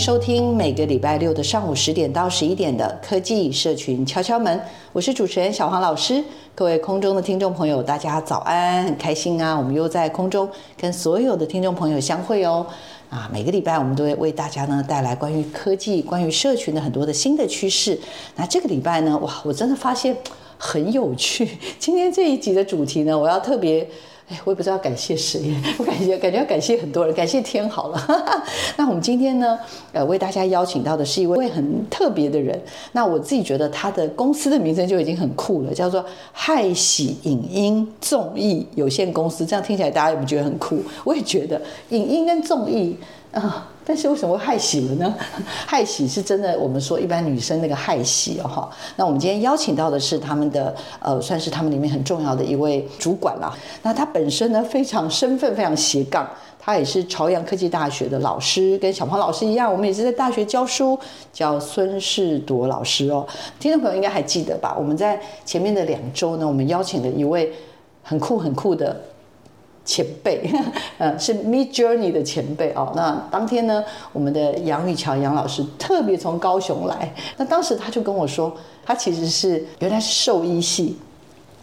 收听每个礼拜六的上午十点到十一点的科技社群敲敲门，我是主持人小黄老师。各位空中的听众朋友，大家早安，很开心啊！我们又在空中跟所有的听众朋友相会哦。啊，每个礼拜我们都会为大家呢带来关于科技、关于社群的很多的新的趋势。那这个礼拜呢，哇，我真的发现很有趣。今天这一集的主题呢，我要特别。哎，我也不知道感谢谁，我感觉感觉要感谢很多人，感谢天好了。那我们今天呢，呃，为大家邀请到的是一位很特别的人。那我自己觉得他的公司的名称就已经很酷了，叫做害喜影音综艺有限公司。这样听起来大家有没有觉得很酷？我也觉得影音跟综艺啊。但是为什么会害喜了呢？害喜是真的，我们说一般女生那个害喜哦哈。那我们今天邀请到的是他们的呃，算是他们里面很重要的一位主管啦。那他本身呢，非常身份非常斜杠，他也是朝阳科技大学的老师，跟小鹏老师一样，我们也是在大学教书，叫孙世铎老师哦。听众朋友应该还记得吧？我们在前面的两周呢，我们邀请了一位很酷很酷的。前辈，呃，是 Midjourney 的前辈哦。那当天呢，我们的杨宇桥杨老师特别从高雄来。那当时他就跟我说，他其实是原来是兽医系，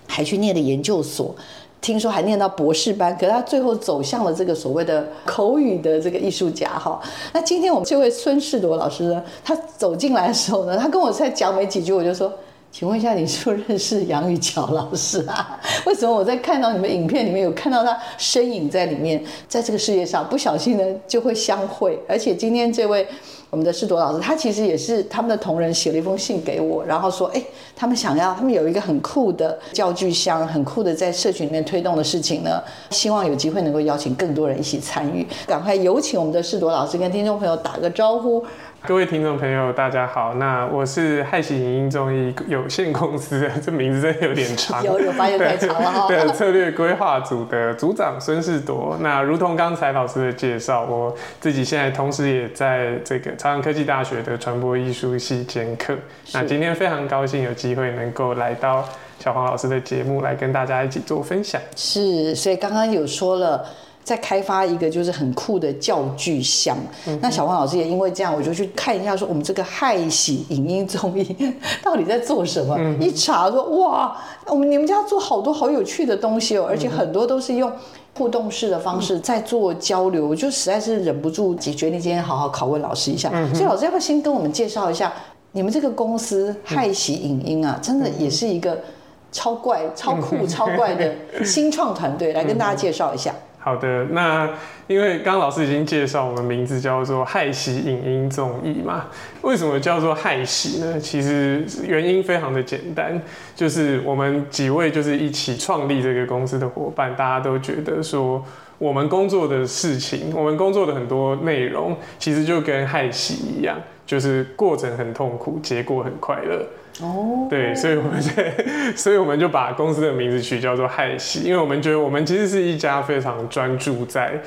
还去念了研究所，听说还念到博士班。可是他最后走向了这个所谓的口语的这个艺术家哈。那今天我们这位孙世铎老师呢，他走进来的时候呢，他跟我再讲没几句，我就说。请问一下，你是不是认识杨雨桥老师啊？为什么我在看到你们影片里面有看到他身影在里面？在这个世界上不小心呢就会相会，而且今天这位我们的世铎老师，他其实也是他们的同仁写了一封信给我，然后说，哎，他们想要，他们有一个很酷的教具箱，很酷的在社群里面推动的事情呢，希望有机会能够邀请更多人一起参与。赶快有请我们的世铎老师跟听众朋友打个招呼。各位听众朋友，大家好。那我是害喜影音综艺有限公司，这名字真的有点长，有有发现太长了哈。对，策略规划组的组长孙世铎。那如同刚才老师的介绍，我自己现在同时也在这个朝阳科技大学的传播艺术系兼课。那今天非常高兴有机会能够来到小黄老师的节目，来跟大家一起做分享。是，所以刚刚有说了。在开发一个就是很酷的教具箱，嗯、那小黄老师也因为这样，我就去看一下，说我们这个害喜影音综艺到底在做什么？嗯、一查说哇，我们你们家做好多好有趣的东西哦，而且很多都是用互动式的方式在做交流，我就实在是忍不住，决定今天好好拷问老师一下。嗯、所以老师要不要先跟我们介绍一下你们这个公司害喜影音啊？真的也是一个超怪、超酷、超怪的新创团队，来跟大家介绍一下。好的，那因为刚刚老师已经介绍，我们名字叫做害喜影音综艺嘛。为什么叫做害喜呢？其实原因非常的简单，就是我们几位就是一起创立这个公司的伙伴，大家都觉得说，我们工作的事情，我们工作的很多内容，其实就跟害喜一样，就是过程很痛苦，结果很快乐。哦。对，所以我们在，所以我们就把公司的名字取叫做害喜，因为我们觉得我们其实是一家非常专注在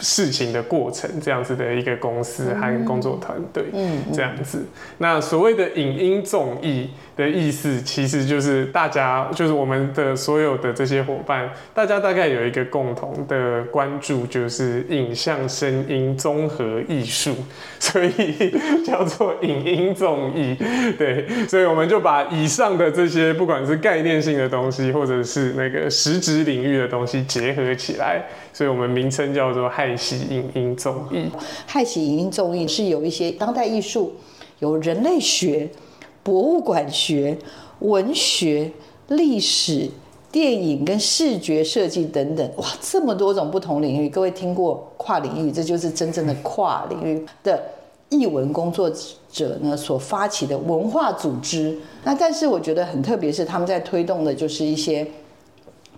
事情的过程这样子的一个公司和工作团队，嗯，这样子。那所谓的影音综艺的意思，其实就是大家，就是我们的所有的这些伙伴，大家大概有一个共同的关注，就是影像声音综合艺术，所以叫做影音综艺。对，所以我们就把以上的这些，不管是概念性的东西，或者是那个实质领域的东西结合起来，所以我们名称叫做。氦习影音综艺。害喜影音综艺是有一些当代艺术，有人类学、博物馆学、文学、历史。电影跟视觉设计等等，哇，这么多种不同领域，各位听过跨领域，这就是真正的 跨领域的艺文工作者呢所发起的文化组织。那但是我觉得很特别，是他们在推动的就是一些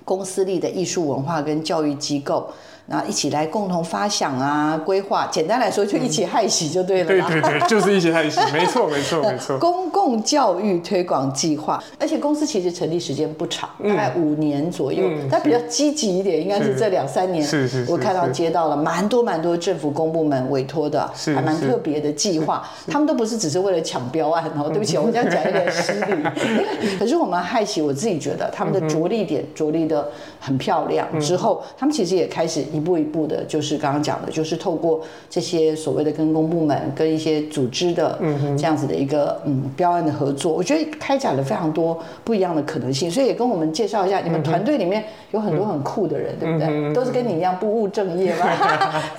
公司立的艺术文化跟教育机构。那一起来共同发想啊，规划。简单来说，就一起害喜就对了。对对对，就是一起害喜，没错没错没错。公共教育推广计划，而且公司其实成立时间不长，大概五年左右。但比较积极一点，应该是这两三年。是是。我看到接到了蛮多蛮多政府公部门委托的，还蛮特别的计划。他们都不是只是为了抢标案哦，对不起，我这样讲有点失礼。可是我们害喜，我自己觉得他们的着力点着力的很漂亮。之后，他们其实也开始。一步一步的，就是刚刚讲的，就是透过这些所谓的跟公部门、跟一些组织的这样子的一个嗯标案的合作，我觉得开展了非常多不一样的可能性。所以也跟我们介绍一下，你们团队里面有很多很酷的人，对不对？都是跟你一样不务正业吗？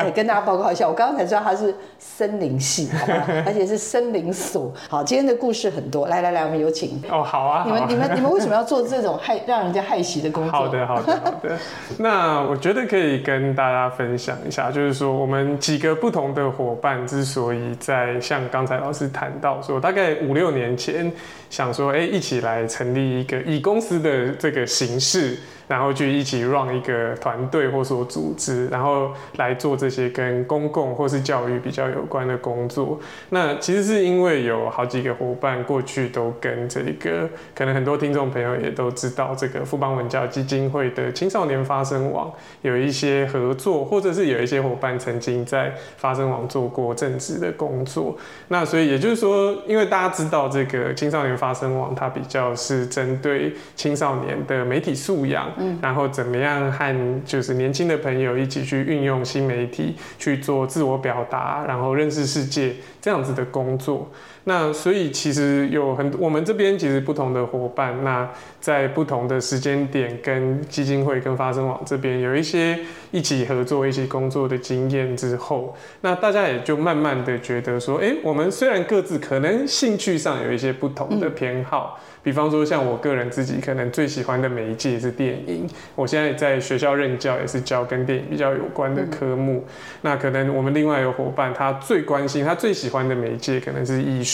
也 跟大家报告一下，我刚刚才知道他是森林系，好吧？而且是森林所。好，今天的故事很多，来来来，我们有请。哦，好啊。你们你们你们为什么要做这种害让人家害喜的工作？好的好的好的。那我觉得可以跟。大家分享一下，就是说我们几个不同的伙伴之所以在像刚才老师谈到说，大概五六年前想说，哎，一起来成立一个以公司的这个形式。然后就一起 run 一个团队或说组织，然后来做这些跟公共或是教育比较有关的工作。那其实是因为有好几个伙伴过去都跟这个，可能很多听众朋友也都知道，这个富邦文教基金会的青少年发声网有一些合作，或者是有一些伙伴曾经在发声网做过正职的工作。那所以也就是说，因为大家知道这个青少年发声网，它比较是针对青少年的媒体素养。然后怎么样和就是年轻的朋友一起去运用新媒体去做自我表达，然后认识世界这样子的工作。那所以其实有很我们这边其实不同的伙伴，那在不同的时间点跟基金会跟发声网这边有一些一起合作、一起工作的经验之后，那大家也就慢慢的觉得说，哎，我们虽然各自可能兴趣上有一些不同的偏好。比方说，像我个人自己可能最喜欢的媒介是电影。我现在在学校任教，也是教跟电影比较有关的科目。那可能我们另外有伙伴，他最关心、他最喜欢的媒介可能是艺术。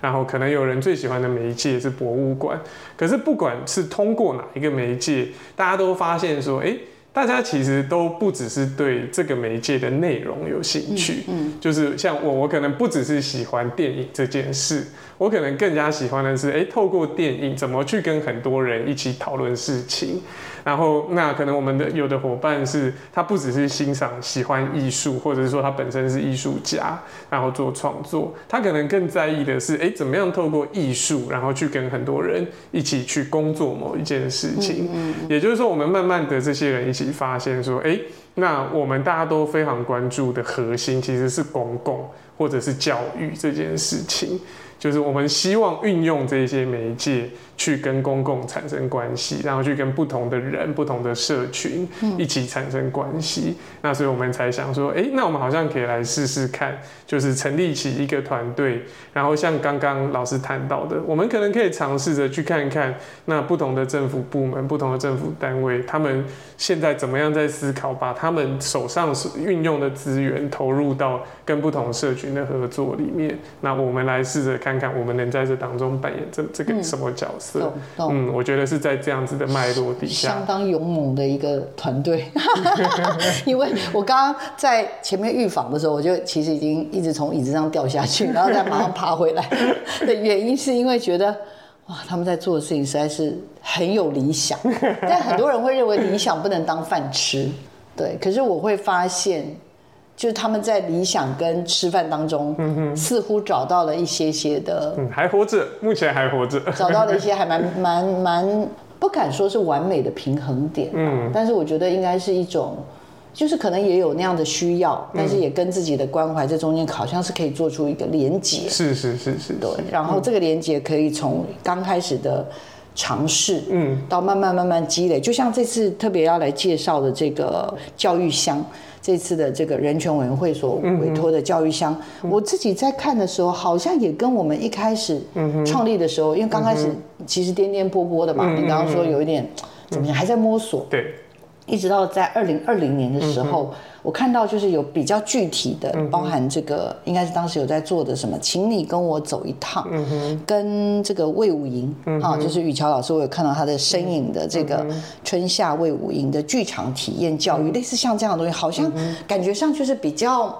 然后可能有人最喜欢的媒介是博物馆。可是不管是通过哪一个媒介，大家都发现说，哎。大家其实都不只是对这个媒介的内容有兴趣，嗯，就是像我，我可能不只是喜欢电影这件事，我可能更加喜欢的是，哎，透过电影怎么去跟很多人一起讨论事情。然后，那可能我们的有的伙伴是，他不只是欣赏、喜欢艺术，或者是说他本身是艺术家，然后做创作，他可能更在意的是，哎，怎么样透过艺术，然后去跟很多人一起去工作某一件事情。嗯嗯。也就是说，我们慢慢的这些人一起发现说，哎，那我们大家都非常关注的核心其实是公共或者是教育这件事情，就是我们希望运用这些媒介。去跟公共产生关系，然后去跟不同的人、不同的社群一起产生关系。嗯、那所以我们才想说，哎、欸，那我们好像可以来试试看，就是成立起一个团队，然后像刚刚老师谈到的，我们可能可以尝试着去看看，那不同的政府部门、不同的政府单位，他们现在怎么样在思考，把他们手上运用的资源投入到跟不同社群的合作里面。那我们来试着看看，我们能在这当中扮演这这个什么角色？嗯嗯，我觉得是在这样子的脉络底下，相当勇猛的一个团队。因为我刚刚在前面预防的时候，我就其实已经一直从椅子上掉下去，然后再马上爬回来 的原因，是因为觉得哇，他们在做的事情实在是很有理想。但很多人会认为理想不能当饭吃，对。可是我会发现。就是他们在理想跟吃饭当中，嗯哼，似乎找到了一些些的，嗯，还活着，目前还活着，找到了一些还蛮蛮蛮不敢说是完美的平衡点，嗯，但是我觉得应该是一种，就是可能也有那样的需要，但是也跟自己的关怀这中间好像是可以做出一个连结，是是是是，对，然后这个连结可以从刚开始的。尝试，嗯，到慢慢慢慢积累，就像这次特别要来介绍的这个教育箱，这次的这个人权委员会所委托的教育箱，嗯、我自己在看的时候，好像也跟我们一开始创立的时候，因为刚开始其实颠颠簸簸的嘛，嗯、你刚刚说有一点怎么样，还在摸索，对。一直到在二零二零年的时候，嗯、我看到就是有比较具体的，包含这个、应该是当时有在做的什么，请你跟我走一趟，跟这个魏武营，啊，就是雨乔老师，我有看到他的身影的这个春夏魏武营的剧场体验教育，嗯、类似像这样的东西，好像感觉上就是比较。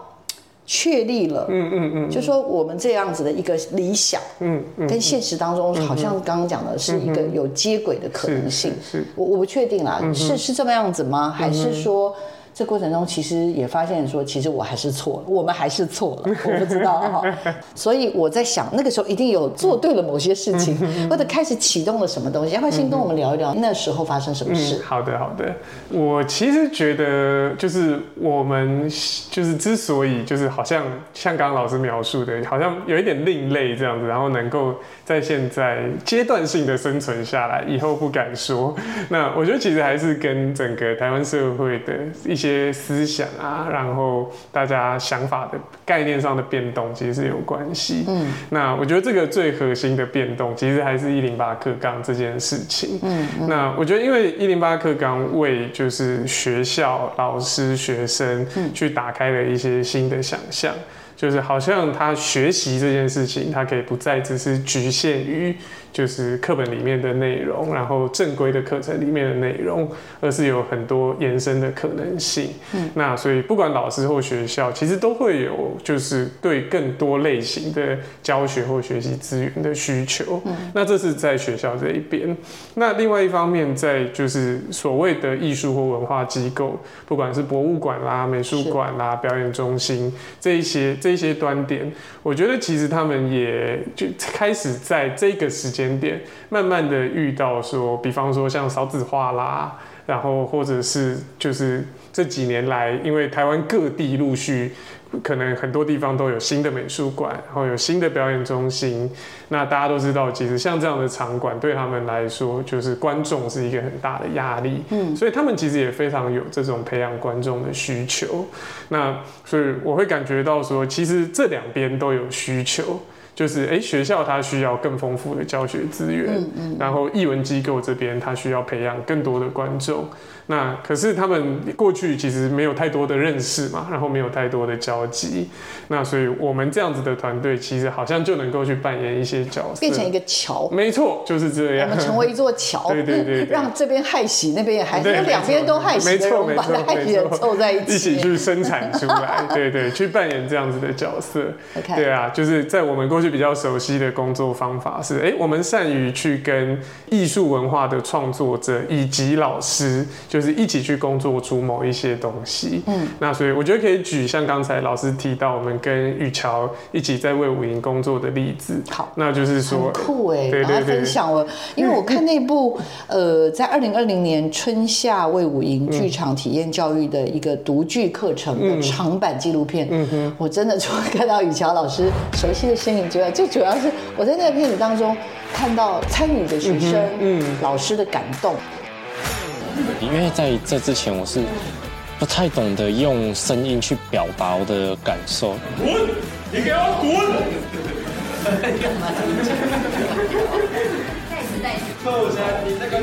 确立了，嗯嗯嗯，就说我们这样子的一个理想，嗯嗯，跟现实当中好像刚刚讲的是一个有接轨的可能性，是，我我不确定啦，是是这么样子吗？还是说？这过程中其实也发现说，其实我还是错了，我们还是错了，我不知道哈。所以我在想，那个时候一定有做对了某些事情，或者开始启动了什么东西。要不要先跟我们聊一聊那时候发生什么事？嗯，好的，好的。我其实觉得，就是我们就是之所以就是好像像刚刚老师描述的，好像有一点另类这样子，然后能够在现在阶段性的生存下来，以后不敢说。那我觉得其实还是跟整个台湾社会的一些。些思想啊，然后大家想法的概念上的变动，其实是有关系。嗯，那我觉得这个最核心的变动，其实还是一零八课纲这件事情。嗯，嗯，那我觉得，因为一零八课纲为就是学校、老师、学生去打开了一些新的想象，就是好像他学习这件事情，他可以不再只是局限于。就是课本里面的内容，然后正规的课程里面的内容，而是有很多延伸的可能性。嗯，那所以不管老师或学校，其实都会有就是对更多类型的教学或学习资源的需求。嗯，那这是在学校这一边。那另外一方面，在就是所谓的艺术或文化机构，不管是博物馆啦、美术馆啦、表演中心这一些这一些端点，我觉得其实他们也就开始在这个时间。点慢慢的遇到说，比方说像少子化啦，然后或者是就是这几年来，因为台湾各地陆续可能很多地方都有新的美术馆，然后有新的表演中心。那大家都知道，其实像这样的场馆对他们来说，就是观众是一个很大的压力。嗯，所以他们其实也非常有这种培养观众的需求。那所以我会感觉到说，其实这两边都有需求。就是哎，学校它需要更丰富的教学资源，嗯嗯、然后译文机构这边它需要培养更多的观众。那可是他们过去其实没有太多的认识嘛，然后没有太多的交集，那所以我们这样子的团队其实好像就能够去扮演一些角色，变成一个桥。没错，就是这样。我们成为一座桥，对对对，让这边害喜，那边也害喜，因为两边都害喜的人，把害喜人凑在一起，一起去生产出来，对对，去扮演这样子的角色。对啊，就是在我们过去比较熟悉的工作方法是，哎，我们善于去跟艺术文化的创作者以及老师。就是一起去工作出某一些东西，嗯，那所以我觉得可以举像刚才老师提到我们跟雨乔一起在魏武营工作的例子，好，那就是说很酷哎，对对对，分享我，因为我看那部 呃，在二零二零年春夏魏武营剧场体验教育的一个独剧课程的长版纪录片，嗯哼，我真的除了看到雨乔老师熟悉的身影之外，最主要是我在那个片子当中看到参与的学生、嗯。老师的感动。因为在这之前，我是不太懂得用声音去表达我的感受。滚！你给我滚！你那个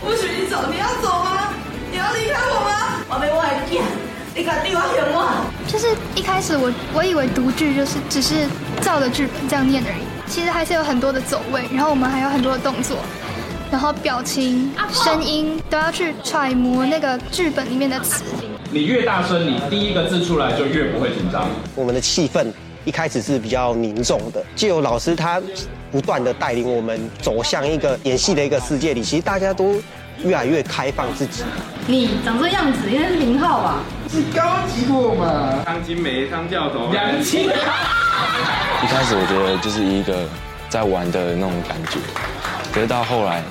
不许你走！你要走吗？你要离开我吗？我没忘记，你敢对我讲话？就是一开始我我以为读剧就是只是照着剧本这样念而已，其实还是有很多的走位，然后我们还有很多的动作。然后表情、声音都要去揣摩那个剧本里面的词。你越大声，你第一个字出来就越不会紧张。我们的气氛一开始是比较凝重的，借由老师他不断的带领我们走向一个演戏的一个世界里，其实大家都越来越开放自己。你长这样子应该是零号吧？是高级货嘛？汤金梅、汤教头、杨青。一开始我觉得就是一个在玩的那种感觉，可是到后来。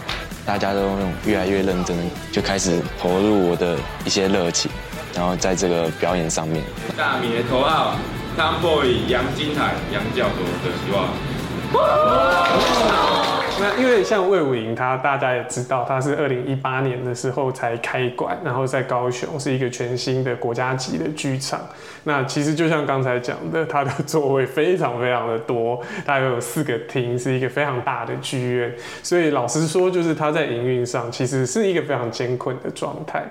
大家都用越来越认真，就开始投入我的一些热情，然后在这个表演上面。大米的头号，Tomboy 杨金海、杨教头的希望。那因为像魏武营，他大家也知道，他是二零一八年的时候才开馆，然后在高雄是一个全新的国家级的剧场。那其实就像刚才讲的，它的座位非常非常的多，大概有四个厅，是一个非常大的剧院。所以老实说，就是它在营运上其实是一个非常艰困的状态。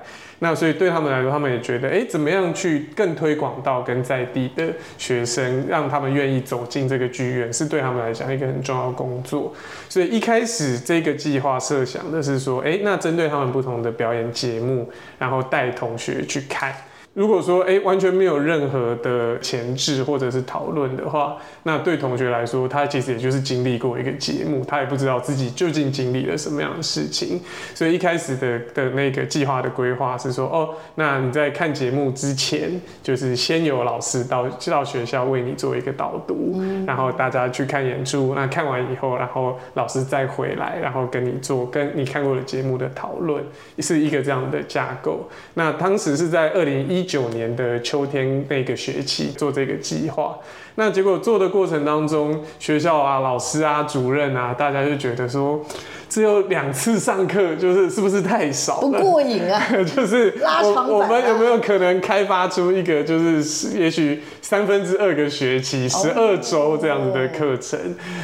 那所以对他们来说，他们也觉得，哎，怎么样去更推广到跟在地的学生，让他们愿意走进这个剧院，是对他们来讲一个很重要工作。所以一开始这个计划设想的是说，哎，那针对他们不同的表演节目，然后带同学去看。如果说诶完全没有任何的前置或者是讨论的话，那对同学来说，他其实也就是经历过一个节目，他也不知道自己究竟经历了什么样的事情。所以一开始的的那个计划的规划是说，哦，那你在看节目之前，就是先有老师到到学校为你做一个导读，然后大家去看演出，那看完以后，然后老师再回来，然后跟你做跟你看过的节目的讨论，是一个这样的架构。那当时是在二零一。一九年的秋天那个学期做这个计划，那结果做的过程当中，学校啊、老师啊、主任啊，大家就觉得说。只有两次上课，就是是不是太少了？不过瘾啊！就是拉长。我们有没有可能开发出一个，就是也许三分之二个学期，十二周这样子的课程，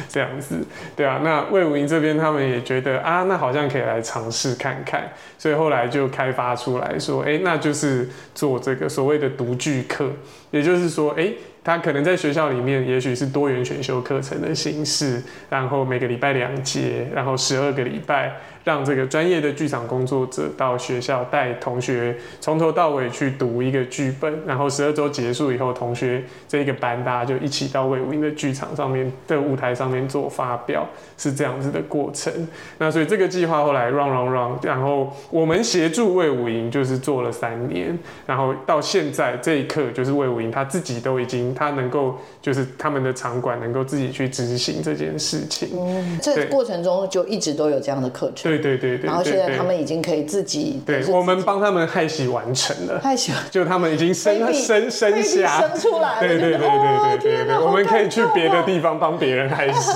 这样子，对啊。那魏武营这边他们也觉得啊，那好像可以来尝试看看，所以后来就开发出来说，哎，那就是做这个所谓的独具课，也就是说，哎。他可能在学校里面，也许是多元选修课程的形式，然后每个礼拜两节，然后十二个礼拜。让这个专业的剧场工作者到学校带同学从头到尾去读一个剧本，然后十二周结束以后，同学这一个班大家就一起到魏武营的剧场上面的舞台上面做发表，是这样子的过程。那所以这个计划后来 run run run，然后我们协助魏武营就是做了三年，然后到现在这一刻就是魏武营他自己都已经他能够就是他们的场馆能够自己去执行这件事情。嗯，这过程中就一直都有这样的课程。对对对对，然后现在他们已经可以自己，对，我们帮他们害喜完成了，害喜就他们已经生生生下，生出来了，对对对对对对对，我们可以去别的地方帮别人害喜，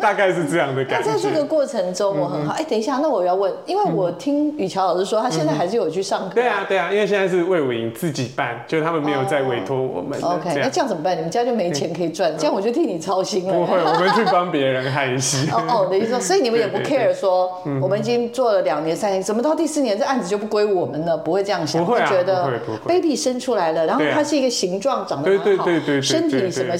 大概是这样的感觉。在这个过程中，我很好。哎，等一下，那我要问，因为我听雨乔老师说，他现在还是有去上课。对啊对啊，因为现在是魏武营自己办，就他们没有再委托我们。OK，那这样怎么办？你们家就没钱可以赚，这样我就替你操心了。不会，我们去帮别人害喜。哦哦，等于说，所以你们也不 care 说，我们已经做了。两年三年，怎么到第四年这案子就不归我们了？不会这样想，会觉得 baby 生出来了，然后它是一个形状长得蛮好，身体什么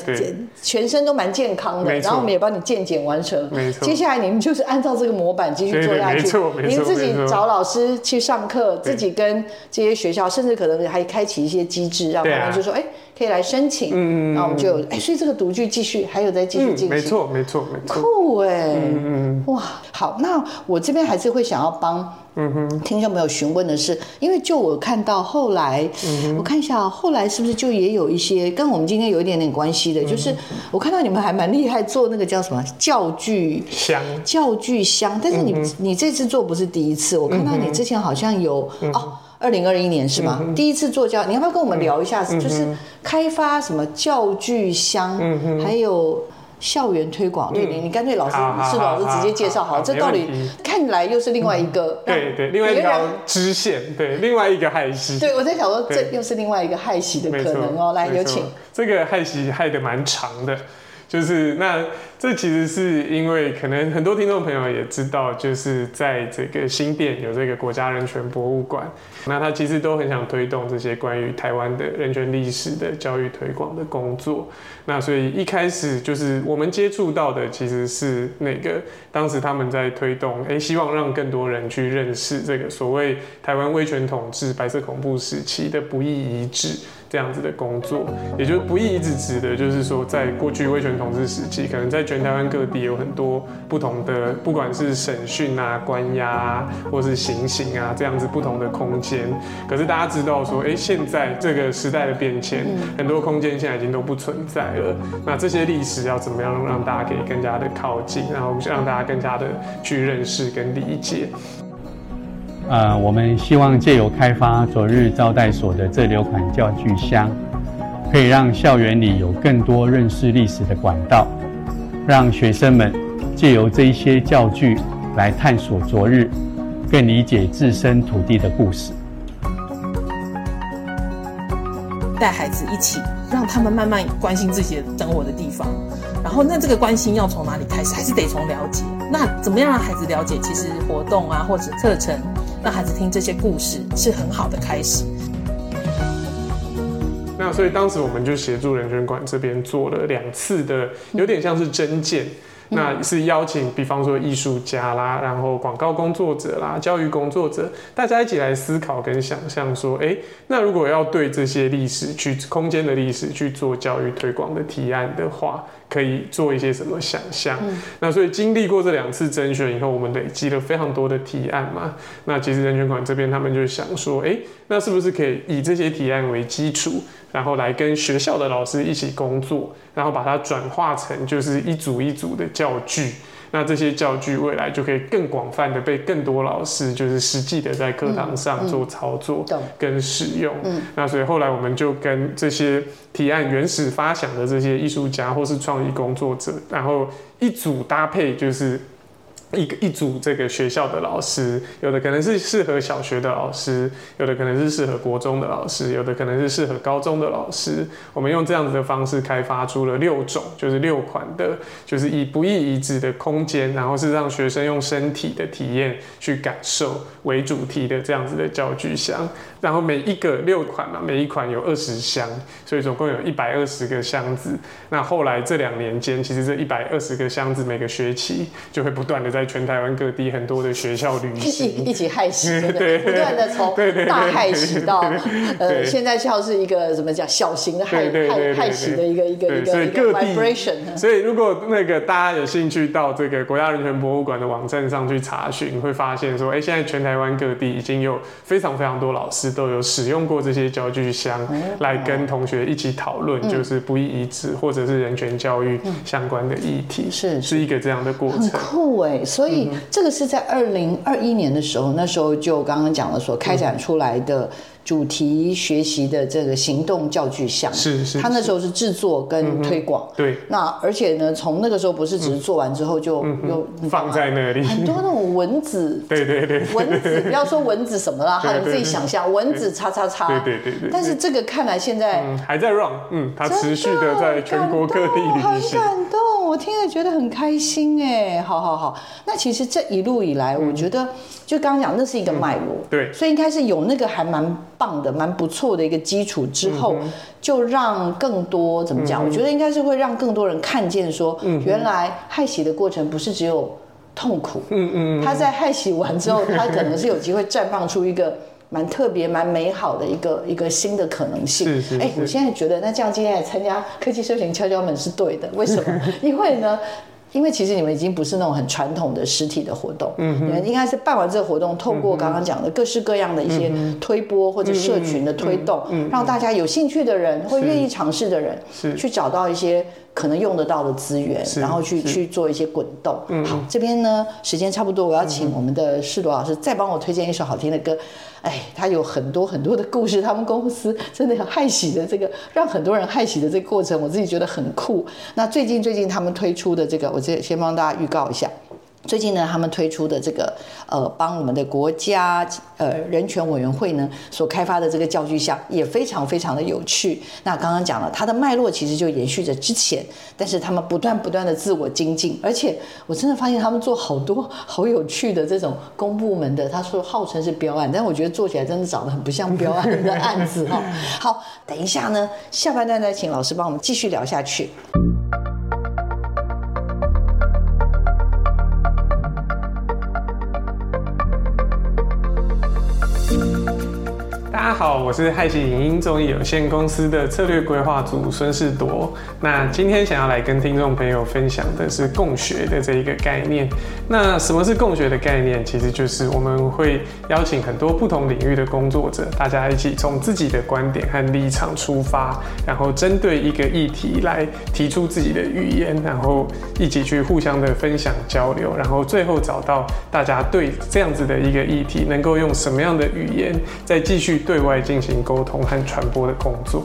全身都蛮健康的，然后我们也帮你健检完成。接下来你们就是按照这个模板继续做下去，你们自己找老师去上课，自己跟这些学校，甚至可能还开启一些机制，让他们就说哎。可以来申请，嗯，然后我们就哎，所以这个独居继续还有在继续进行，没错，没错，没错，酷哎，嗯嗯，哇，好，那我这边还是会想要帮，嗯哼，听众朋友询问的是，因为就我看到后来，嗯，我看一下后来是不是就也有一些跟我们今天有一点点关系的，就是我看到你们还蛮厉害，做那个叫什么教具箱，教具箱，但是你你这次做不是第一次，我看到你之前好像有哦。二零二一年是吗？嗯、第一次做教，你要不要跟我们聊一下？嗯、就是开发什么教具箱，嗯、还有校园推广。嗯、对你，你干脆老师是老师直接介绍好，这到底看来又是另外一个、嗯、对对，另外一条支线，对，另外一个害喜。对，我在想说，这又是另外一个害喜的可能哦。来，有请。这个害喜害的蛮长的。就是那，这其实是因为可能很多听众朋友也知道，就是在这个新店有这个国家人权博物馆，那他其实都很想推动这些关于台湾的人权历史的教育推广的工作。那所以一开始就是我们接触到的其实是那个当时他们在推动，哎，希望让更多人去认识这个所谓台湾威权统治、白色恐怖时期的不义遗址。这样子的工作，也就是不义一直指的，就是说，在过去威权统治时期，可能在全台湾各地有很多不同的，不管是审讯啊、关押啊，或是行刑啊，这样子不同的空间。可是大家知道说，哎，现在这个时代的变迁，很多空间现在已经都不存在了。那这些历史要怎么样让大家可以更加的靠近，然后让大家更加的去认识跟理解？呃，我们希望借由开发昨日招待所的这六款教具箱，可以让校园里有更多认识历史的管道，让学生们借由这一些教具来探索昨日，更理解自身土地的故事。带孩子一起，让他们慢慢关心自己生活的地方。然后，那这个关心要从哪里开始？还是得从了解。那怎么样让孩子了解？其实活动啊，或者课程，让孩子听这些故事是很好的开始。那所以当时我们就协助人权馆这边做了两次的，有点像是针见。那是邀请，比方说艺术家啦，然后广告工作者啦，教育工作者，大家一起来思考跟想象说，哎，那如果要对这些历史去空间的历史去做教育推广的提案的话，可以做一些什么想象？嗯、那所以经历过这两次甄选以后，我们累积了非常多的提案嘛。那其实人权馆这边他们就想说，哎，那是不是可以以这些提案为基础？然后来跟学校的老师一起工作，然后把它转化成就是一组一组的教具。那这些教具未来就可以更广泛的被更多老师就是实际的在课堂上做操作跟使用。嗯嗯、那所以后来我们就跟这些提案原始发想的这些艺术家或是创意工作者，然后一组搭配就是。一个一组这个学校的老师，有的可能是适合小学的老师，有的可能是适合国中的老师，有的可能是适合高中的老师。我们用这样子的方式开发出了六种，就是六款的，就是以不易移植的空间，然后是让学生用身体的体验去感受为主题的这样子的教具箱。然后每一个六款嘛，每一款有二十箱，所以总共有一百二十个箱子。那后来这两年间，其实这一百二十个箱子每个学期就会不断的。在全台湾各地很多的学校旅行，一一起害喜，对不断的从大害喜到 呃，现在像是一个怎么讲小型的害害害喜的一个一个一个一个 vibration。所以如果那个大家有兴趣到这个国家人权博物馆的网站上去查询，会发现说，哎，现在全台湾各地已经有非常非常多老师都有使用过这些教具箱，来跟同学一起讨论，就是不易移植或者是人权教育相关的议题，是是。一个这样的过程，很酷哎。所以这个是在二零二一年的时候，那时候就刚刚讲了，所开展出来的。主题学习的这个行动教具箱，是是，他那时候是制作跟推广，对。那而且呢，从那个时候不是只是做完之后就又放在那里，很多那种蚊子，对对对，蚊子不要说蚊子什么啦，哈，你自己想象，蚊子叉叉叉，对对对。但是这个看来现在还在 run，嗯，它持续的在全国各地旅行，很感动，我听了觉得很开心哎，好好好。那其实这一路以来，我觉得就刚刚讲，那是一个脉络，对，所以应该是有那个还蛮。棒的，蛮不错的一个基础之后，就让更多怎么讲？我觉得应该是会让更多人看见说，原来害喜的过程不是只有痛苦。嗯嗯，他在害喜完之后，他可能是有机会绽放出一个蛮特别、蛮美好的一个一个新的可能性。哎，我现在觉得，那这样今天来参加科技社群敲敲门是对的。为什么？因为呢？因为其实你们已经不是那种很传统的实体的活动，嗯，你们应该是办完这个活动，透过刚刚讲的各式各样的一些推波或者社群的推动，让大家有兴趣的人或愿意尝试的人，去找到一些可能用得到的资源，然后去去做一些滚动。好，这边呢时间差不多，我要请我们的世罗老师再帮我推荐一首好听的歌。哎，他有很多很多的故事，他们公司真的很害喜的这个，让很多人害喜的这个过程，我自己觉得很酷。那最近最近他们推出的这个，我这先帮大家预告一下。最近呢，他们推出的这个呃，帮我们的国家呃人权委员会呢所开发的这个教具箱也非常非常的有趣。那刚刚讲了，它的脉络其实就延续着之前，但是他们不断不断的自我精进，而且我真的发现他们做好多 好有趣的这种公部门的，他说号称是标案，但我觉得做起来真的长得很不像标案的案子哈。好，等一下呢，下半段再请老师帮我们继续聊下去。大家好，我是害喜影音综艺有限公司的策略规划组孙世铎。那今天想要来跟听众朋友分享的是共学的这一个概念。那什么是共学的概念？其实就是我们会邀请很多不同领域的工作者，大家一起从自己的观点和立场出发，然后针对一个议题来提出自己的语言，然后一起去互相的分享交流，然后最后找到大家对这样子的一个议题能够用什么样的语言再继续对。对外进行沟通和传播的工作。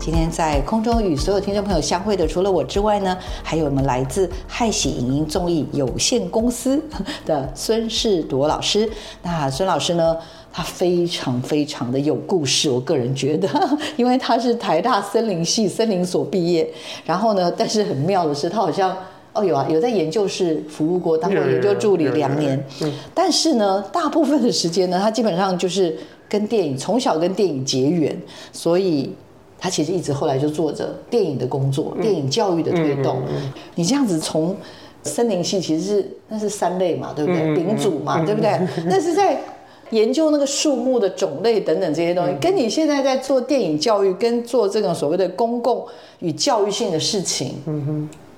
今天在空中与所有听众朋友相会的，除了我之外呢，还有我们来自害喜影音综艺有限公司的孙世铎老师。那孙老师呢，他非常非常的有故事，我个人觉得，因为他是台大森林系森林所毕业，然后呢，但是很妙的是，他好像哦有啊，有在研究室服务过，当过研究助理两年，但是呢，大部分的时间呢，他基本上就是跟电影从小跟电影结缘，所以。他其实一直后来就做着电影的工作，电影教育的推动。你这样子从森林系其实是那是三类嘛，对不对？丙组嘛，对不对？那是在研究那个树木的种类等等这些东西，跟你现在在做电影教育，跟做这种所谓的公共与教育性的事情，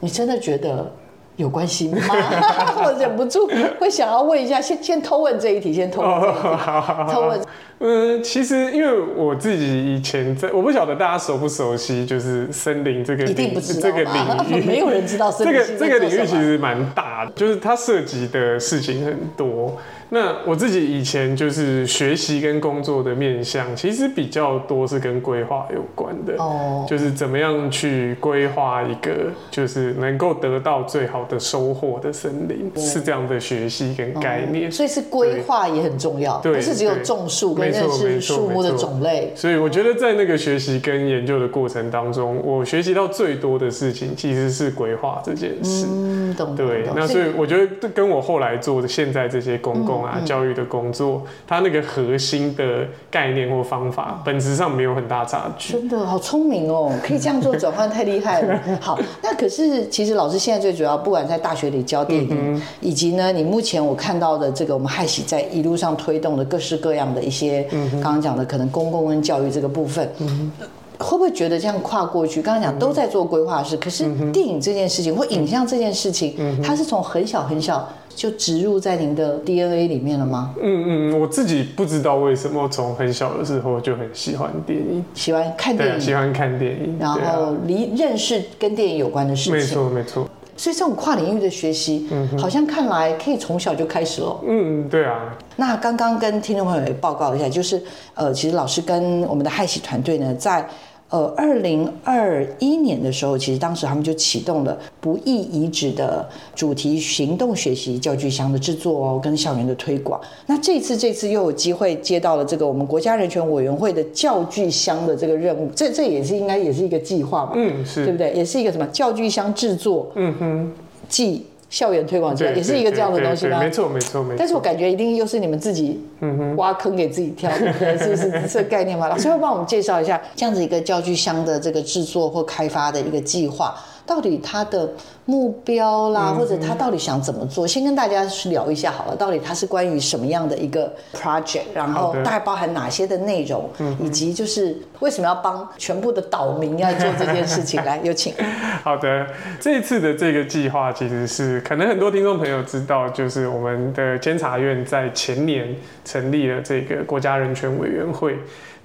你真的觉得有关系吗？我忍不住会想要问一下，先先偷问这一题，先偷问这一题，偷问。嗯，其实因为我自己以前在，我不晓得大家熟不熟悉，就是森林这个一定不知道这个领域，没有人知道森林这个这个领域其实蛮大的，就是它涉及的事情很多。那我自己以前就是学习跟工作的面向，其实比较多是跟规划有关的哦，就是怎么样去规划一个就是能够得到最好的收获的森林，是这样的学习跟概念。所以是规划也很重要，不是只有种树跟认识树木的种类。所以我觉得在那个学习跟研究的过程当中，我学习到最多的事情其实是规划这件事。嗯，懂。对，那所以我觉得跟我后来做的现在这些公共啊，教育的工作，它那个核心的概念或方法，本质上没有很大差距。真的好聪明哦，可以这样做转换，太厉害了。好，那可是其实老师现在最主要，不管在大学里教电影，以及呢，你目前我看到的这个我们害喜在一路上推动的各式各样的一些，刚刚讲的可能公共跟教育这个部分。会不会觉得这样跨过去？刚刚讲都在做规划式，可是电影这件事情或影像这件事情，它是从很小很小就植入在您的 DNA 里面了吗？嗯嗯，我自己不知道为什么从很小的时候就很喜欢电影，喜欢看电影，喜欢看电影，然后离认识跟电影有关的事情，没错没错。所以这种跨领域的学习，好像看来可以从小就开始了。嗯，对啊。那刚刚跟听众朋友也报告一下，就是呃，其实老师跟我们的害喜团队呢，在呃二零二一年的时候，其实当时他们就启动了不易遗址的主题行动学习教具箱的制作哦，跟校园的推广。那这次这次又有机会接到了这个我们国家人权委员会的教具箱的这个任务，这这也是应该也是一个计划吧？嗯，是，对不对？也是一个什么教具箱制作？嗯哼，即。校园推广这样也是一个这样的东西吗？没错，没错，没错。但是我感觉一定又是你们自己挖坑给自己跳，是不是这个概念吗？老师会帮我们介绍一下这样子一个教具箱的这个制作或开发的一个计划。到底它的目标啦，或者他到底想怎么做？先跟大家聊一下好了。到底他是关于什么样的一个 project？然后大概包含哪些的内容，以及就是为什么要帮全部的岛民要做这件事情？来，有请。好的，这一次的这个计划其实是可能很多听众朋友知道，就是我们的监察院在前年成立了这个国家人权委员会。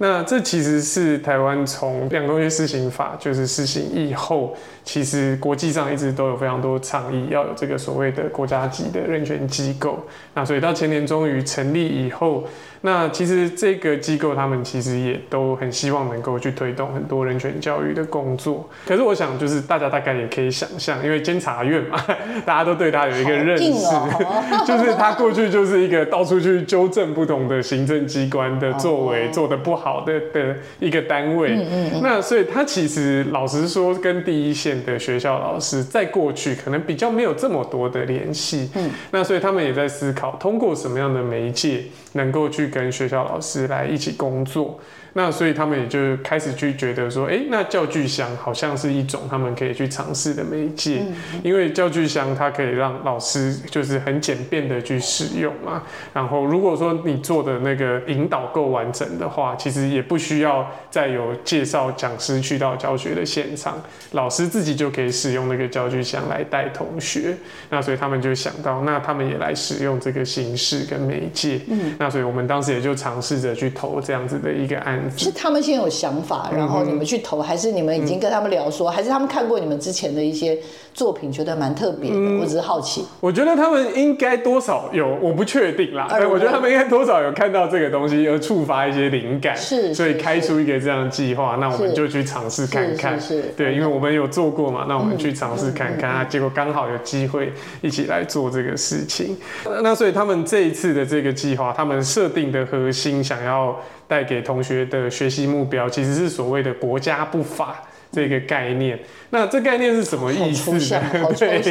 那这其实是台湾从两个东西施行法就是施行以后，其实国际上一直都有非常多倡议，要有这个所谓的国家级的人权机构。那所以到前年终于成立以后。那其实这个机构他们其实也都很希望能够去推动很多人权教育的工作。可是我想，就是大家大概也可以想象，因为监察院嘛，大家都对他有一个认识，哦、就是他过去就是一个到处去纠正不同的行政机关的作为做的不好的的一个单位。嗯嗯。那所以他其实老实说，跟第一线的学校老师在过去可能比较没有这么多的联系。嗯。那所以他们也在思考，通过什么样的媒介能够去。跟学校老师来一起工作。那所以他们也就开始去觉得说，哎、欸，那教具箱好像是一种他们可以去尝试的媒介，因为教具箱它可以让老师就是很简便的去使用嘛。然后如果说你做的那个引导够完整的话，其实也不需要再有介绍讲师去到教学的现场，老师自己就可以使用那个教具箱来带同学。那所以他们就想到，那他们也来使用这个形式跟媒介。嗯，那所以我们当当时也就尝试着去投这样子的一个案子。是他们先有想法，然后你们去投，嗯、还是你们已经跟他们聊说，嗯、还是他们看过你们之前的一些作品，觉得蛮特别的？嗯、我只是好奇。我觉得他们应该多少有，我不确定啦。哎我觉得他们应该多少有看到这个东西，而触发一些灵感，是，所以开出一个这样的计划。那我们就去尝试看看。是，对，因为我们有做过嘛，那我们去尝试看看啊。结果刚好有机会一起来做这个事情。那所以他们这一次的这个计划，他们设定的核心想要带给同学的学习目标，其实是所谓的国家不法这个概念。那这概念是什么意思？对，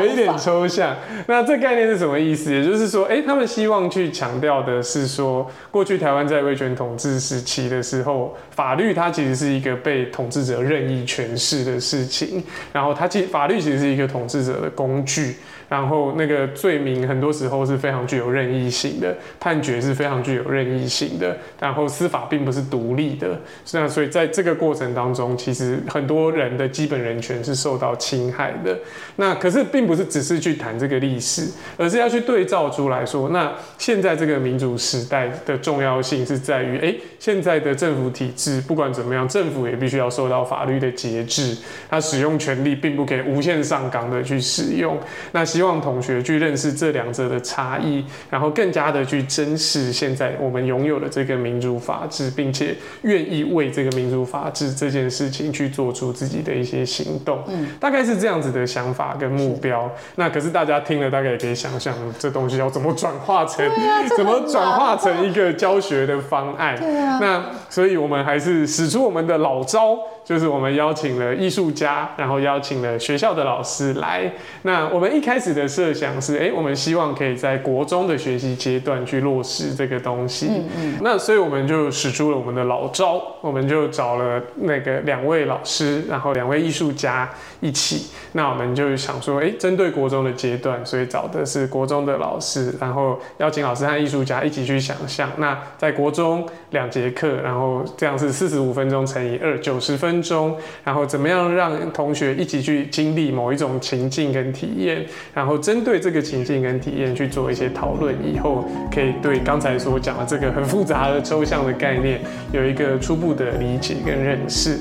有一点抽象。那这概念是什么意思？也就是说，哎，他们希望去强调的是说，过去台湾在威权统治时期的时候，法律它其实是一个被统治者任意诠释的事情，然后它其实法律其实是一个统治者的工具。然后那个罪名很多时候是非常具有任意性的，判决是非常具有任意性的，然后司法并不是独立的，那所以在这个过程当中，其实很多人的基本人权是受到侵害的。那可是并不是只是去谈这个历史，而是要去对照出来说，那现在这个民主时代的重要性是在于，哎，现在的政府体制不管怎么样，政府也必须要受到法律的节制，他使用权力并不可以无限上纲的去使用。那希望同学去认识这两者的差异，然后更加的去珍视现在我们拥有的这个民主法治，并且愿意为这个民主法治这件事情去做出自己的一些行动。嗯，大概是这样子的想法跟目标。那可是大家听了，大概也可以想象这东西要怎么转化成，怎么转化成一个教学的方案。对啊。那所以我们还是使出我们的老招，就是我们邀请了艺术家，然后邀请了学校的老师来。那我们一开始。的设想是，哎，我们希望可以在国中的学习阶段去落实这个东西。嗯嗯。那所以我们就使出了我们的老招，我们就找了那个两位老师，然后两位艺术家一起。那我们就想说，哎，针对国中的阶段，所以找的是国中的老师，然后邀请老师和艺术家一起去想象。那在国中两节课，然后这样是四十五分钟乘以二，九十分钟。然后怎么样让同学一起去经历某一种情境跟体验？然后针对这个情境跟体验去做一些讨论，以后可以对刚才所讲的这个很复杂的抽象的概念有一个初步的理解跟认识。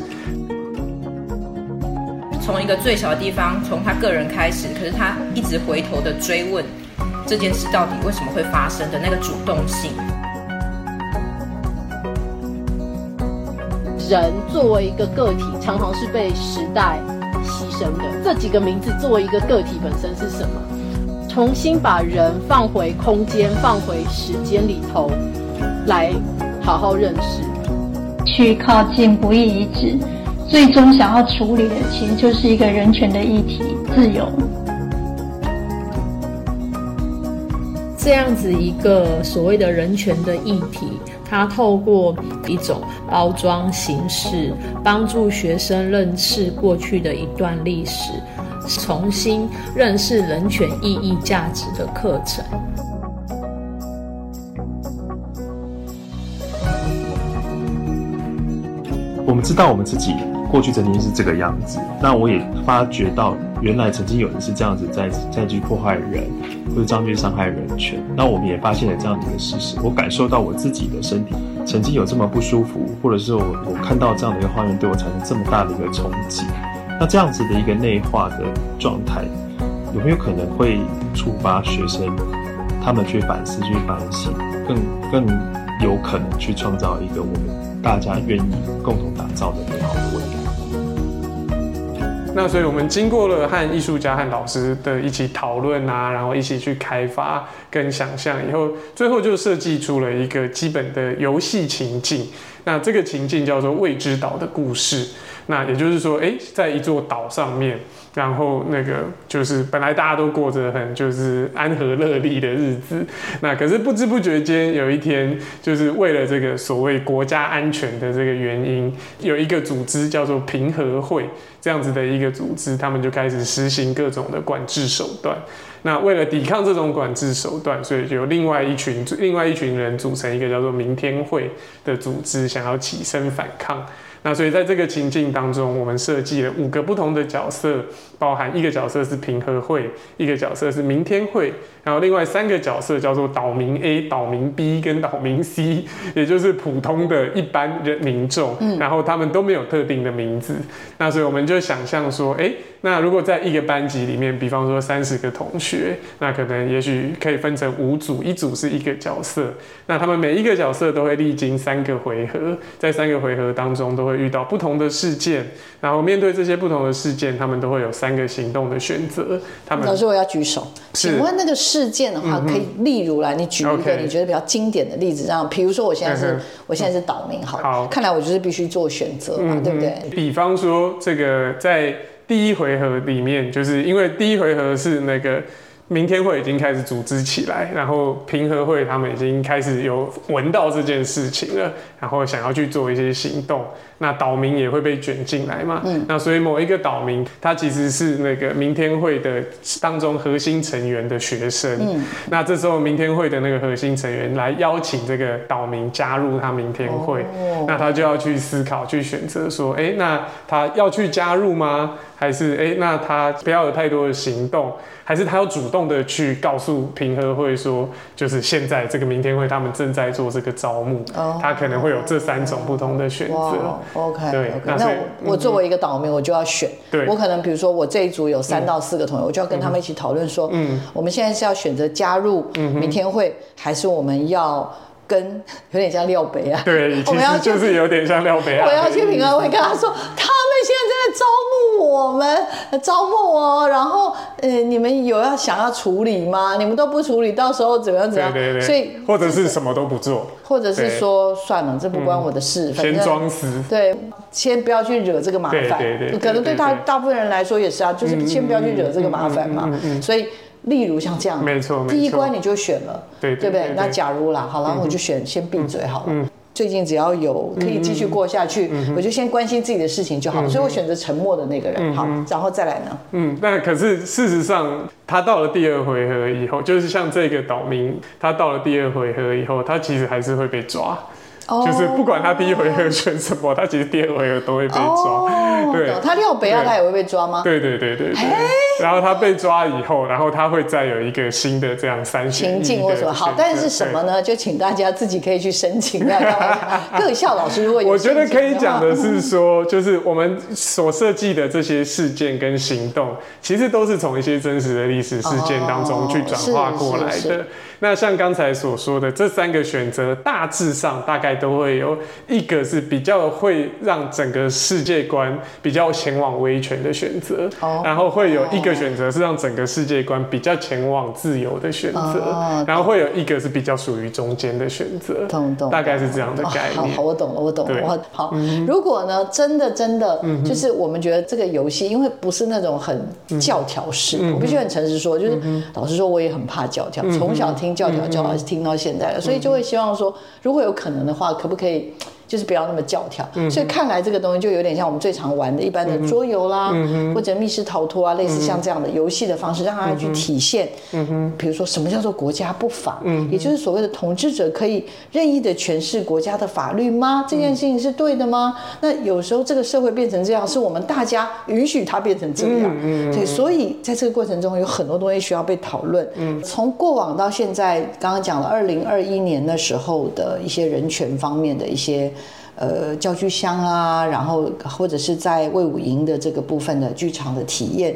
从一个最小的地方，从他个人开始，可是他一直回头的追问这件事到底为什么会发生的那个主动性。人作为一个个体，常常是被时代。牺牲的这几个名字，作为一个个体本身是什么？重新把人放回空间，放回时间里头，来好好认识。去靠近不义遗址，最终想要处理的，其实就是一个人权的议题——自由。这样子一个所谓的人权的议题。它透过一种包装形式，帮助学生认识过去的一段历史，重新认识人权意义价值的课程。我们知道我们自己过去曾经是这个样子，那我也发觉到。原来曾经有人是这样子在在去破坏人，或者这样去伤害人权。那我们也发现了这样子的事实。我感受到我自己的身体曾经有这么不舒服，或者是我我看到这样的一个画面对我产生这么大的一个冲击。那这样子的一个内化的状态，有没有可能会触发学生他们去反思、去反省，更更有可能去创造一个我们大家愿意共同打造的美好？那所以，我们经过了和艺术家和老师的一起讨论啊，然后一起去开发跟想象以后，最后就设计出了一个基本的游戏情境。那这个情境叫做《未知岛的故事》。那也就是说，诶，在一座岛上面。然后那个就是本来大家都过着很就是安和乐利的日子，那可是不知不觉间有一天，就是为了这个所谓国家安全的这个原因，有一个组织叫做平和会这样子的一个组织，他们就开始实行各种的管制手段。那为了抵抗这种管制手段，所以就有另外一群另外一群人组成一个叫做明天会的组织，想要起身反抗。那所以在这个情境当中，我们设计了五个不同的角色，包含一个角色是平和会，一个角色是明天会，然后另外三个角色叫做岛民 A、岛民 B 跟岛民 C，也就是普通的一般人民众，然后他们都没有特定的名字。那所以我们就想象说，哎、欸，那如果在一个班级里面，比方说三十个同学，那可能也许可以分成五组，一组是一个角色，那他们每一个角色都会历经三个回合，在三个回合当中都会遇到不同的事件，然后面对这些不同的事件，他们都会有三个行动的选择。他们老师，我要举手，请问那个事件的话，可以例如来，你举一个你觉得比较经典的例子，让比如说我现在是、嗯、我现在是岛民，好，好，看来我就是必须做选择嘛、嗯，对不对？比方说这个在第一回合里面，就是因为第一回合是那个。明天会已经开始组织起来，然后平和会他们已经开始有闻到这件事情了，然后想要去做一些行动。那岛民也会被卷进来嘛？嗯，那所以某一个岛民他其实是那个明天会的当中核心成员的学生。嗯，那这时候明天会的那个核心成员来邀请这个岛民加入他明天会，哦，那他就要去思考去选择说，哎，那他要去加入吗？还是哎，那他不要有太多的行动？还是他要主动的去告诉平和会说，就是现在这个明天会他们正在做这个招募，哦、他可能会有这三种不同的选择。OK，对。Okay, 那我我作为一个岛民，我就要选。对。我可能比如说我这一组有三到四个同学，我就要跟他们一起讨论说，嗯，我们现在是要选择加入明天会，嗯、还是我们要？跟有点像廖北啊，对，我们要就是有点像廖北啊。我要去平安会跟他说，他在在招募我们，招募哦，然后呃，你们有要想要处理吗？你们都不处理，到时候怎么样怎么样？对对对。所以或者是什么都不做，或者是说算了，这不关我的事，反正先装死。对，先不要去惹这个麻烦。对对对。可能对大大部分人来说也是啊，就是先不要去惹这个麻烦嘛。嗯所以。例如像这样，没错，第一关你就选了，对，对不对？那假如啦，好了，我就选先闭嘴好了。嗯，最近只要有可以继续过下去，嗯，我就先关心自己的事情就好。嗯，所以我选择沉默的那个人。好，然后再来呢？嗯，那可是事实上，他到了第二回合以后，就是像这个岛民，他到了第二回合以后，他其实还是会被抓。就是不管他第一回合选什么，他其实第二回合都会被抓。哦、对，他廖北亚他也会被抓吗？对对对对对。然后他被抓以后，然后他会再有一个新的这样三情境或什么好，但是什么呢？就请大家自己可以去申请。各校老师如果有，我觉得可以讲的是说，就是我们所设计的这些事件跟行动，其实都是从一些真实的历史事件当中去转化过来的。那像刚才所说的这三个选择，大致上大概都会有一个是比较会让整个世界观比较前往威权的选择，然后会有一个选择是让整个世界观比较前往自由的选择，然后会有一个是比较属于中间的选择，懂懂，大概是这样的概念。好，我懂了，我懂了。我好，如果呢，真的真的就是我们觉得这个游戏，因为不是那种很教条式，我必须很诚实说，就是老实说，我也很怕教条，从小听。听教条，教条是听到现在了，所以就会希望说，如果有可能的话，可不可以？就是不要那么教条，嗯、所以看来这个东西就有点像我们最常玩的一般的桌游啦，嗯、或者密室逃脱啊，嗯、类似像这样的游戏的方式，让大家去体现。嗯哼，比如说什么叫做国家不法？嗯，也就是所谓的统治者可以任意的诠释国家的法律吗？这件事情是对的吗？那有时候这个社会变成这样，是我们大家允许它变成这样。嗯，对，所以在这个过程中有很多东西需要被讨论。嗯，从过往到现在，刚刚讲了二零二一年的时候的一些人权方面的一些。呃，教具箱啊，然后或者是在魏武营的这个部分的剧场的体验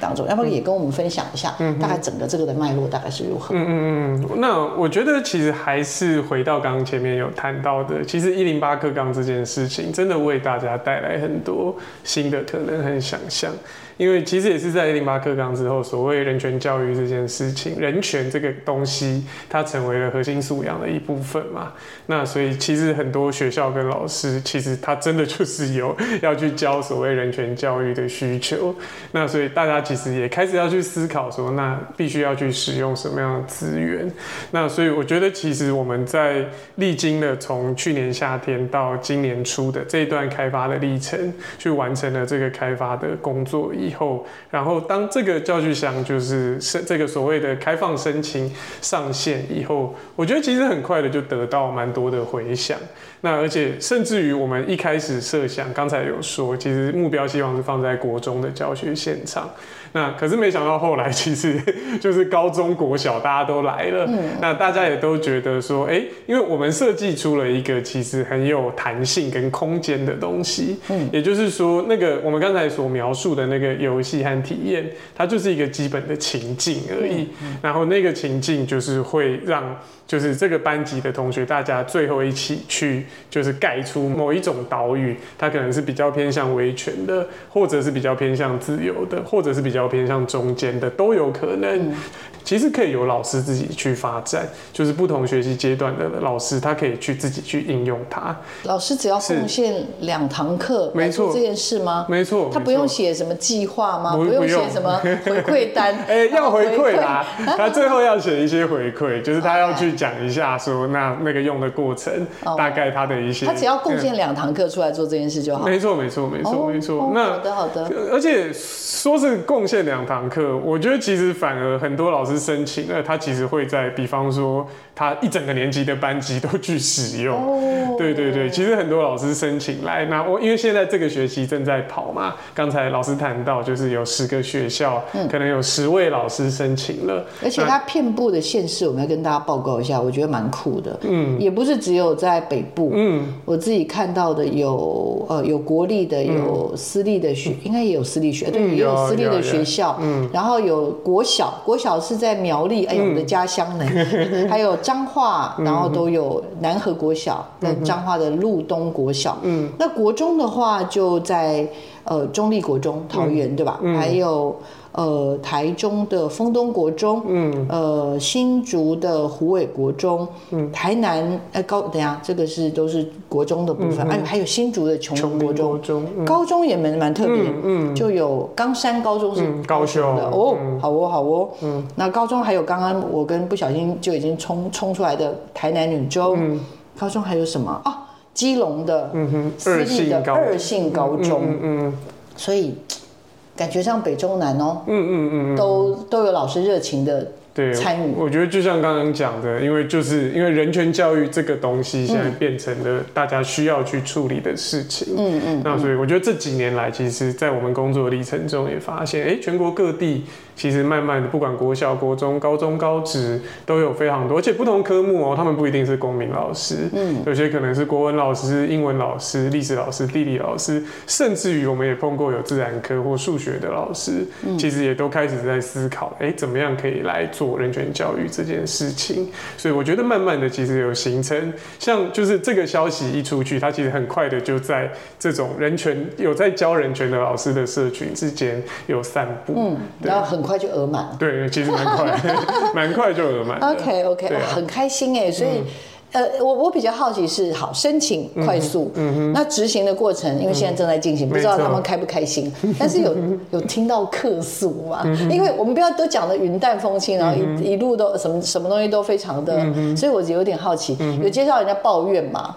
当中，要不要也跟我们分享一下，嗯大概整个这个的脉络大概是如何？嗯嗯嗯。那我觉得其实还是回到刚刚前面有谈到的，其实一零八课纲这件事情真的为大家带来很多新的可能和想象。因为其实也是在一零八课纲之后，所谓人权教育这件事情，人权这个东西，它成为了核心素养的一部分嘛。那所以其实很多学校跟老师，其实他真的就是有要去教所谓人权教育的需求。那所以大家其实也开始要去思考说，那必须要去使用什么样的资源。那所以我觉得，其实我们在历经了从去年夏天到今年初的这一段开发的历程，去完成了这个开发的工作以后，然后当这个教具箱就是申这个所谓的开放申请上线以后，我觉得其实很快的就得到蛮多的回响。那而且甚至于我们一开始设想，刚才有说，其实目标希望是放在国中的教学现场。那可是没想到后来其实就是高中国小大家都来了，嗯、那大家也都觉得说，哎、欸，因为我们设计出了一个其实很有弹性跟空间的东西，嗯，也就是说，那个我们刚才所描述的那个游戏和体验，它就是一个基本的情境而已，然后那个情境就是会让。就是这个班级的同学，大家最后一起去，就是盖出某一种岛屿，它可能是比较偏向维权的，或者是比较偏向自由的，或者是比较偏向中间的，都有可能。其实可以由老师自己去发展，就是不同学习阶段的老师，他可以去自己去应用它。老师只要贡献两堂课，没错，这件事吗？没错，他不用写什么计划吗？不用写什么回馈单？哎，要回馈啦，他最后要写一些回馈，就是他要去讲一下说那那个用的过程，大概他的一些。他只要贡献两堂课出来做这件事就好。没错，没错，没错，没错。那好的，好的。而且说是贡献两堂课，我觉得其实反而很多老师。申请，那他其实会在，比方说，他一整个年级的班级都去使用。Oh. 对对对，其实很多老师申请来，那我因为现在这个学期正在跑嘛，刚才老师谈到，就是有十个学校，嗯、可能有十位老师申请了，而且它遍布的县市，我们要跟大家报告一下，我觉得蛮酷的。嗯，也不是只有在北部，嗯，我自己看到的有呃有国立的，有私立的学，嗯、应该也有私立学，嗯、对，也有私立的学校，嗯，然后有国小，国小是在。苗栗，哎呀，我的家乡呢，嗯、还有彰化，然后都有南河国小，跟彰化的路东国小。嗯，那国中的话就在呃中立国中，桃园、嗯、对吧？嗯、还有。呃，台中的丰东国中，嗯，呃，新竹的湖尾国中，嗯，台南，哎，高，等下，这个是都是国中的部分，哎，还有新竹的琼林国中，高中也蛮蛮特别，嗯，就有冈山高中是高雄的哦，好哦，好哦，嗯，那高中还有刚刚我跟不小心就已经冲冲出来的台南女中，高中还有什么？啊？基隆的，嗯哼，私立的二性高中，嗯，所以。感觉像北中南哦，嗯嗯嗯，嗯都都有老师热情的参与。我觉得就像刚刚讲的，因为就是因为人权教育这个东西现在变成了大家需要去处理的事情，嗯嗯，那所以我觉得这几年来，其实，在我们工作的历程中也发现，哎，全国各地。其实慢慢的，不管国小、国中、高中、高职，都有非常多，而且不同科目哦，他们不一定是公民老师，嗯，有些可能是国文老师、英文老师、历史老师、地理老师，甚至于我们也碰过有自然科或数学的老师，嗯，其实也都开始在思考，哎，怎么样可以来做人权教育这件事情。所以我觉得慢慢的，其实有形成，像就是这个消息一出去，它其实很快的就在这种人权有在教人权的老师的社群之间有散布，嗯，然后很。快就额满了，对，其实蛮快，蛮快就额满。OK OK，、啊、很开心哎，所以、嗯、呃，我我比较好奇是，好申请快速，嗯。嗯，那执行的过程，因为现在正在进行，嗯、不知道他们开不开心，但是有 有听到客诉嘛？嗯、因为我们不要都讲的云淡风轻，然后一、嗯、一路都什么什么东西都非常的，嗯、所以我有点好奇，嗯、有接到人家抱怨吗？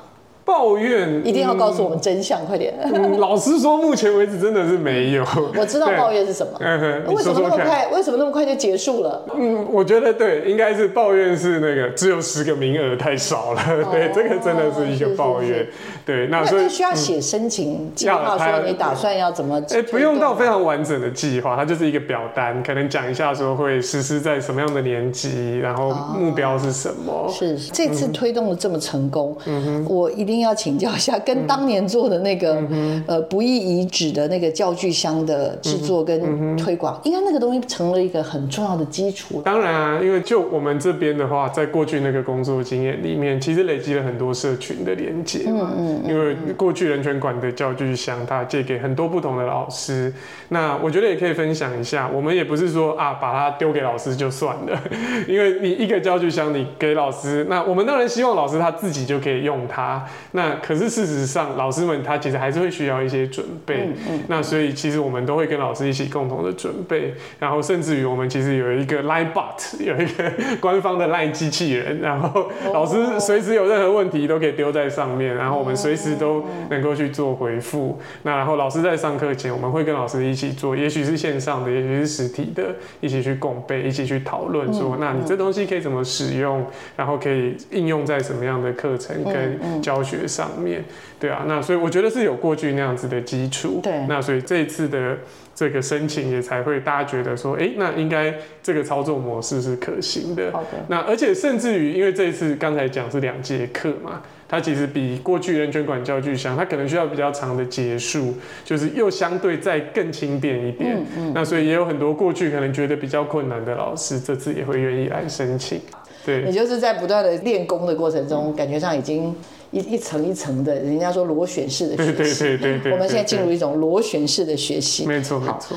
抱怨一定要告诉我们真相，快点！老实说，目前为止真的是没有。我知道抱怨是什么，为什么那么快？为什么那么快就结束了？嗯，我觉得对，应该是抱怨是那个只有十个名额太少了。对，这个真的是一个抱怨。对，那所以需要写申请计划，说你打算要怎么？哎，不用到非常完整的计划，它就是一个表单，可能讲一下说会实施在什么样的年级，然后目标是什么。是这次推动的这么成功，嗯哼，我一定。要请教一下，跟当年做的那个、嗯、呃不易遗址的那个教具箱的制作跟推广，应该那个东西成了一个很重要的基础。当然啊，因为就我们这边的话，在过去那个工作经验里面，其实累积了很多社群的连接嘛。嗯嗯。因为过去人权馆的教具箱，它借给很多不同的老师。那我觉得也可以分享一下，我们也不是说啊把它丢给老师就算了，因为你一个教具箱你给老师，那我们当然希望老师他自己就可以用它。那可是事实上，老师们他其实还是会需要一些准备。嗯嗯。那所以其实我们都会跟老师一起共同的准备，然后甚至于我们其实有一个 Line Bot，有一个官方的 Line 机器人，然后老师随时有任何问题都可以丢在上面，然后我们随时都能够去做回复。那然后老师在上课前，我们会跟老师一起做，也许是线上的，也许是实体的，一起去共备，一起去讨论说，那你这东西可以怎么使用，然后可以应用在什么样的课程跟教学上面，对啊，那所以我觉得是有过去那样子的基础，对，那所以这一次的这个申请也才会大家觉得说，哎，那应该这个操作模式是可行的。好的，那而且甚至于，因为这一次刚才讲是两节课嘛，它其实比过去人权管教具箱，它可能需要比较长的结束，就是又相对再更轻便一点。嗯嗯，那所以也有很多过去可能觉得比较困难的老师，这次也会愿意来申请。对，也就是在不断的练功的过程中，感觉上已经一一层一层的，人家说螺旋式的学习。对对对对对。我们现在进入一种螺旋式的学习。没错没错。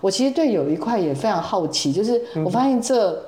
我其实对有一块也非常好奇，就是我发现这。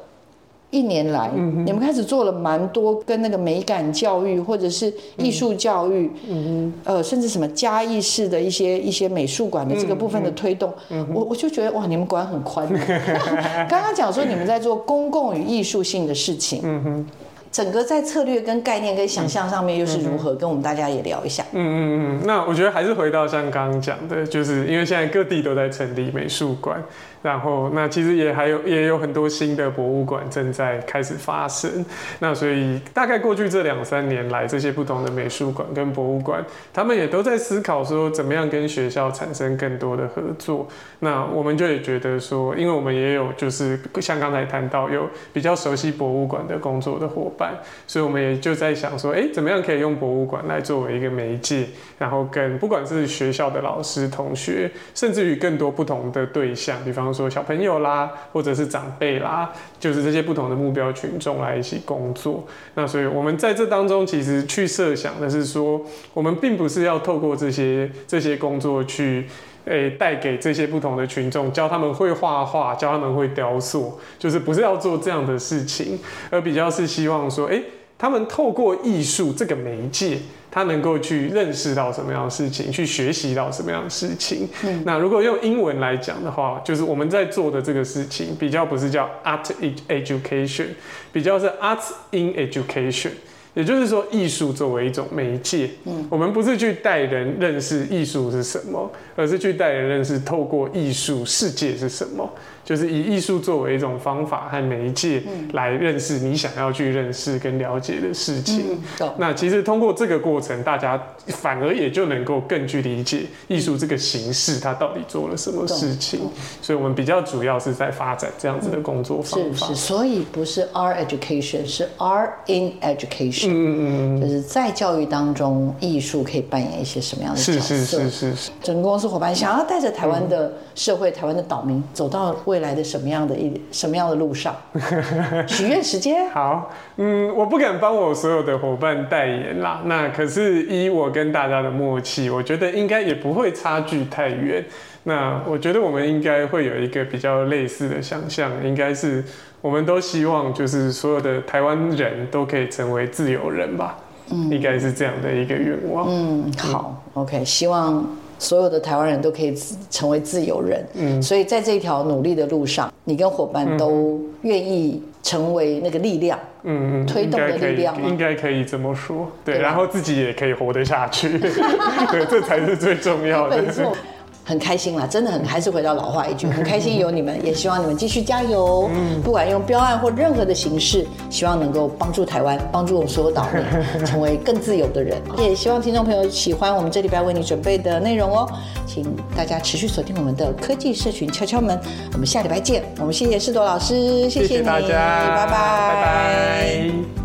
一年来，嗯、你们开始做了蛮多跟那个美感教育或者是艺术教育，嗯、呃，甚至什么嘉义市的一些一些美术馆的这个部分的推动，我我就觉得哇，你们管很宽。刚刚讲说你们在做公共与艺术性的事情。嗯哼整个在策略跟概念跟想象上面又是如何？跟我们大家也聊一下。嗯嗯嗯，那我觉得还是回到像刚刚讲的，就是因为现在各地都在成立美术馆，然后那其实也还有也有很多新的博物馆正在开始发生。那所以大概过去这两三年来，这些不同的美术馆跟博物馆，他们也都在思考说怎么样跟学校产生更多的合作。那我们就也觉得说，因为我们也有就是像刚才谈到有比较熟悉博物馆的工作的伙伴。所以我们也就在想说，哎，怎么样可以用博物馆来作为一个媒介，然后跟不管是学校的老师、同学，甚至于更多不同的对象，比方说小朋友啦，或者是长辈啦，就是这些不同的目标群众来一起工作。那所以我们在这当中，其实去设想的是说，我们并不是要透过这些这些工作去。诶，带给这些不同的群众，教他们会画画，教他们会雕塑，就是不是要做这样的事情，而比较是希望说，诶，他们透过艺术这个媒介，他能够去认识到什么样的事情，去学习到什么样的事情。嗯，那如果用英文来讲的话，就是我们在做的这个事情，比较不是叫 art education，比较是 arts in education。也就是说，艺术作为一种媒介，嗯，我们不是去带人认识艺术是什么，而是去带人认识透过艺术世界是什么。就是以艺术作为一种方法和媒介来认识你想要去认识跟了解的事情。嗯、那其实通过这个过程，大家反而也就能够更去理解艺术这个形式它到底做了什么事情。所以，我们比较主要是在发展这样子的工作方法。是是，所以不是 art education，是 art in education。嗯嗯嗯，就是在教育当中，艺术可以扮演一些什么样的角色？是是是是是。整个公司伙伴想要带着台湾的社会、台湾的岛民走到未未来的什么样的一什么样的路上？许愿时间。好，嗯，我不敢帮我所有的伙伴代言啦。那可是依我跟大家的默契，我觉得应该也不会差距太远。那我觉得我们应该会有一个比较类似的想象，应该是我们都希望就是所有的台湾人都可以成为自由人吧。嗯，应该是这样的一个愿望。嗯，好，OK，希望。所有的台湾人都可以成为自由人，嗯，所以在这条努力的路上，你跟伙伴都愿意成为那个力量，嗯嗯，推动的力量，应该可以这么说，对，然后自己也可以活得下去，对，这才是最重要的。没错。很开心啦，真的很，还是回到老话一句，很开心有你们，也希望你们继续加油。嗯，不管用标案或任何的形式，希望能够帮助台湾，帮助我们所有岛民 成为更自由的人。也希望听众朋友喜欢我们这礼拜为你准备的内容哦，请大家持续锁定我们的科技社群敲敲门，我们下礼拜见。我们谢谢世铎老师，谢谢你，谢谢大家，拜拜，拜拜。